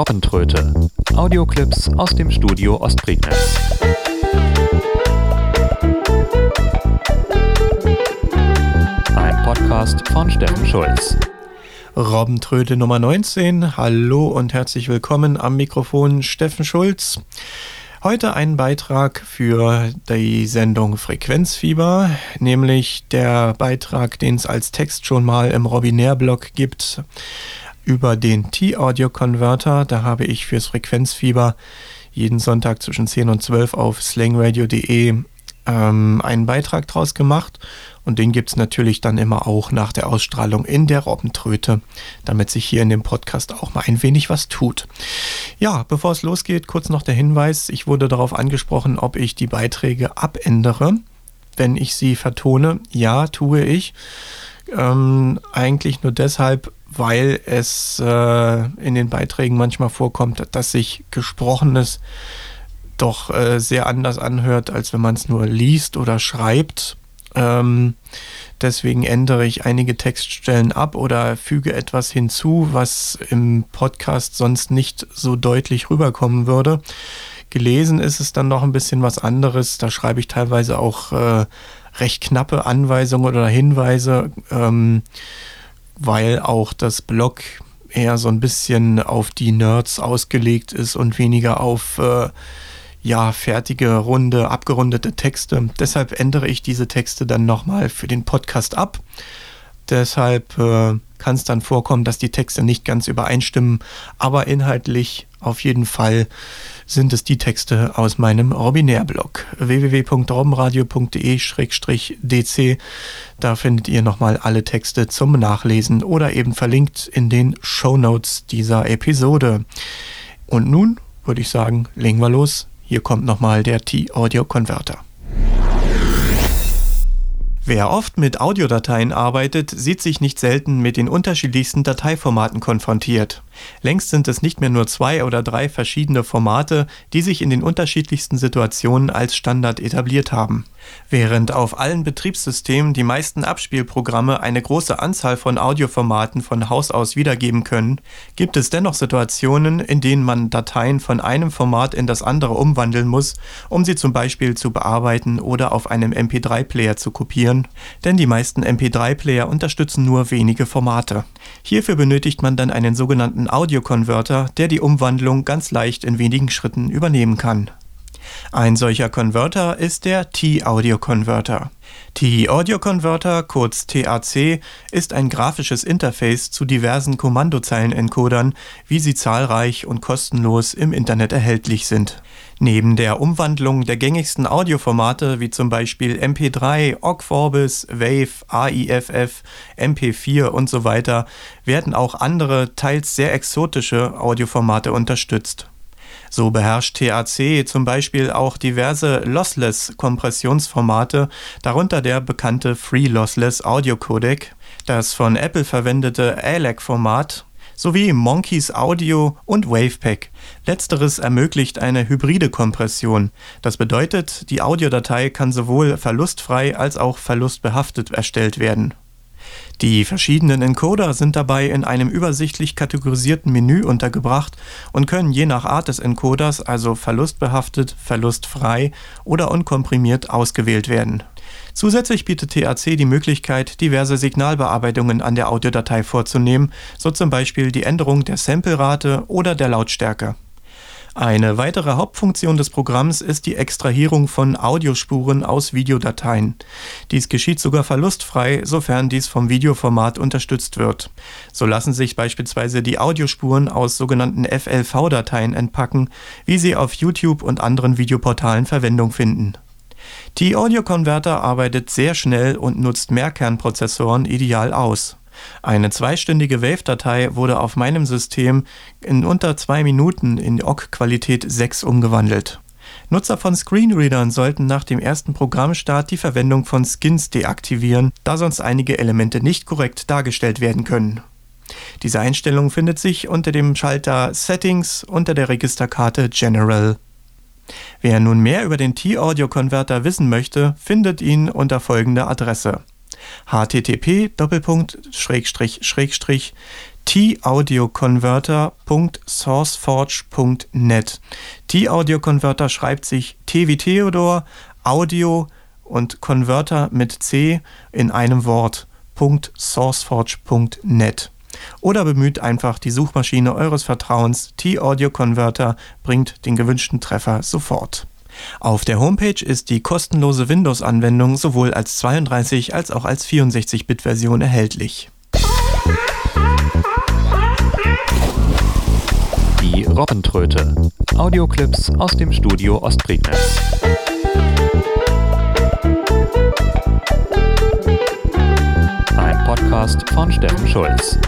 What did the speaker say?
Robbentröte. Audioclips aus dem Studio Ostprignitz. Ein Podcast von Steffen Schulz. Robbentröte Nummer 19. Hallo und herzlich willkommen am Mikrofon Steffen Schulz. Heute ein Beitrag für die Sendung Frequenzfieber, nämlich der Beitrag, den es als Text schon mal im Robinär-Blog gibt über den T-Audio-Converter. Da habe ich fürs Frequenzfieber jeden Sonntag zwischen 10 und 12 auf slangradio.de ähm, einen Beitrag draus gemacht. Und den gibt es natürlich dann immer auch nach der Ausstrahlung in der Robbentröte, damit sich hier in dem Podcast auch mal ein wenig was tut. Ja, bevor es losgeht, kurz noch der Hinweis. Ich wurde darauf angesprochen, ob ich die Beiträge abändere, wenn ich sie vertone. Ja, tue ich. Ähm, eigentlich nur deshalb, weil es äh, in den Beiträgen manchmal vorkommt, dass sich Gesprochenes doch äh, sehr anders anhört, als wenn man es nur liest oder schreibt. Ähm, deswegen ändere ich einige Textstellen ab oder füge etwas hinzu, was im Podcast sonst nicht so deutlich rüberkommen würde. Gelesen ist es dann noch ein bisschen was anderes. Da schreibe ich teilweise auch äh, recht knappe Anweisungen oder Hinweise. Ähm, weil auch das Blog eher so ein bisschen auf die Nerds ausgelegt ist und weniger auf äh, ja, fertige, runde, abgerundete Texte. Deshalb ändere ich diese Texte dann nochmal für den Podcast ab. Deshalb äh, kann es dann vorkommen, dass die Texte nicht ganz übereinstimmen, aber inhaltlich auf jeden Fall sind es die Texte aus meinem Robinär-Blog www.robbenradio.de-dc. Da findet ihr nochmal alle Texte zum Nachlesen oder eben verlinkt in den Show Notes dieser Episode. Und nun würde ich sagen, legen wir los. Hier kommt nochmal der T-Audio-Converter. Wer oft mit Audiodateien arbeitet, sieht sich nicht selten mit den unterschiedlichsten Dateiformaten konfrontiert. Längst sind es nicht mehr nur zwei oder drei verschiedene Formate, die sich in den unterschiedlichsten Situationen als Standard etabliert haben. Während auf allen Betriebssystemen die meisten Abspielprogramme eine große Anzahl von Audioformaten von Haus aus wiedergeben können, gibt es dennoch Situationen, in denen man Dateien von einem Format in das andere umwandeln muss, um sie zum Beispiel zu bearbeiten oder auf einem MP3-Player zu kopieren, denn die meisten MP3-Player unterstützen nur wenige Formate. Hierfür benötigt man dann einen sogenannten Audiokonverter, der die Umwandlung ganz leicht in wenigen Schritten übernehmen kann. Ein solcher Konverter ist der T-Audio Converter. T-Audio Converter, kurz TAC, ist ein grafisches Interface zu diversen Kommandozeilenencodern, wie sie zahlreich und kostenlos im Internet erhältlich sind. Neben der Umwandlung der gängigsten Audioformate wie zum Beispiel MP3, OGG Vorbis, WAV, AIFF, MP4 und so weiter werden auch andere, teils sehr exotische Audioformate unterstützt. So beherrscht TAC zum Beispiel auch diverse Lossless-Kompressionsformate, darunter der bekannte Free Lossless Audio Codec, das von Apple verwendete ALAC-Format sowie Monkeys Audio und Wavepack. Letzteres ermöglicht eine hybride Kompression. Das bedeutet, die Audiodatei kann sowohl verlustfrei als auch verlustbehaftet erstellt werden. Die verschiedenen Encoder sind dabei in einem übersichtlich kategorisierten Menü untergebracht und können je nach Art des Encoders, also verlustbehaftet, verlustfrei oder unkomprimiert, ausgewählt werden. Zusätzlich bietet TAC die Möglichkeit, diverse Signalbearbeitungen an der Audiodatei vorzunehmen, so zum Beispiel die Änderung der Samplerate oder der Lautstärke. Eine weitere Hauptfunktion des Programms ist die Extrahierung von Audiospuren aus Videodateien. Dies geschieht sogar verlustfrei, sofern dies vom Videoformat unterstützt wird. So lassen sich beispielsweise die Audiospuren aus sogenannten FLV-Dateien entpacken, wie sie auf YouTube und anderen Videoportalen Verwendung finden. Die Audio Converter arbeitet sehr schnell und nutzt Mehrkernprozessoren ideal aus. Eine zweistündige Wave-Datei wurde auf meinem System in unter zwei Minuten in OGG-Qualität 6 umgewandelt. Nutzer von Screenreadern sollten nach dem ersten Programmstart die Verwendung von Skins deaktivieren, da sonst einige Elemente nicht korrekt dargestellt werden können. Diese Einstellung findet sich unter dem Schalter Settings unter der Registerkarte General. Wer nun mehr über den T-Audio-Converter wissen möchte, findet ihn unter folgender Adresse http taudioconverter.sourceforge.net. T-Audio-Converter schreibt sich T wie Theodor, Audio und Converter mit C in einem Wort. .sourceforge.net. Oder bemüht einfach die Suchmaschine eures Vertrauens. T-Audio Converter bringt den gewünschten Treffer sofort. Auf der Homepage ist die kostenlose Windows-Anwendung sowohl als 32 als auch als 64-Bit-Version erhältlich. Die Robbentröte. Audioclips aus dem Studio Ostprignitz. Ein Podcast von Steffen Schulz.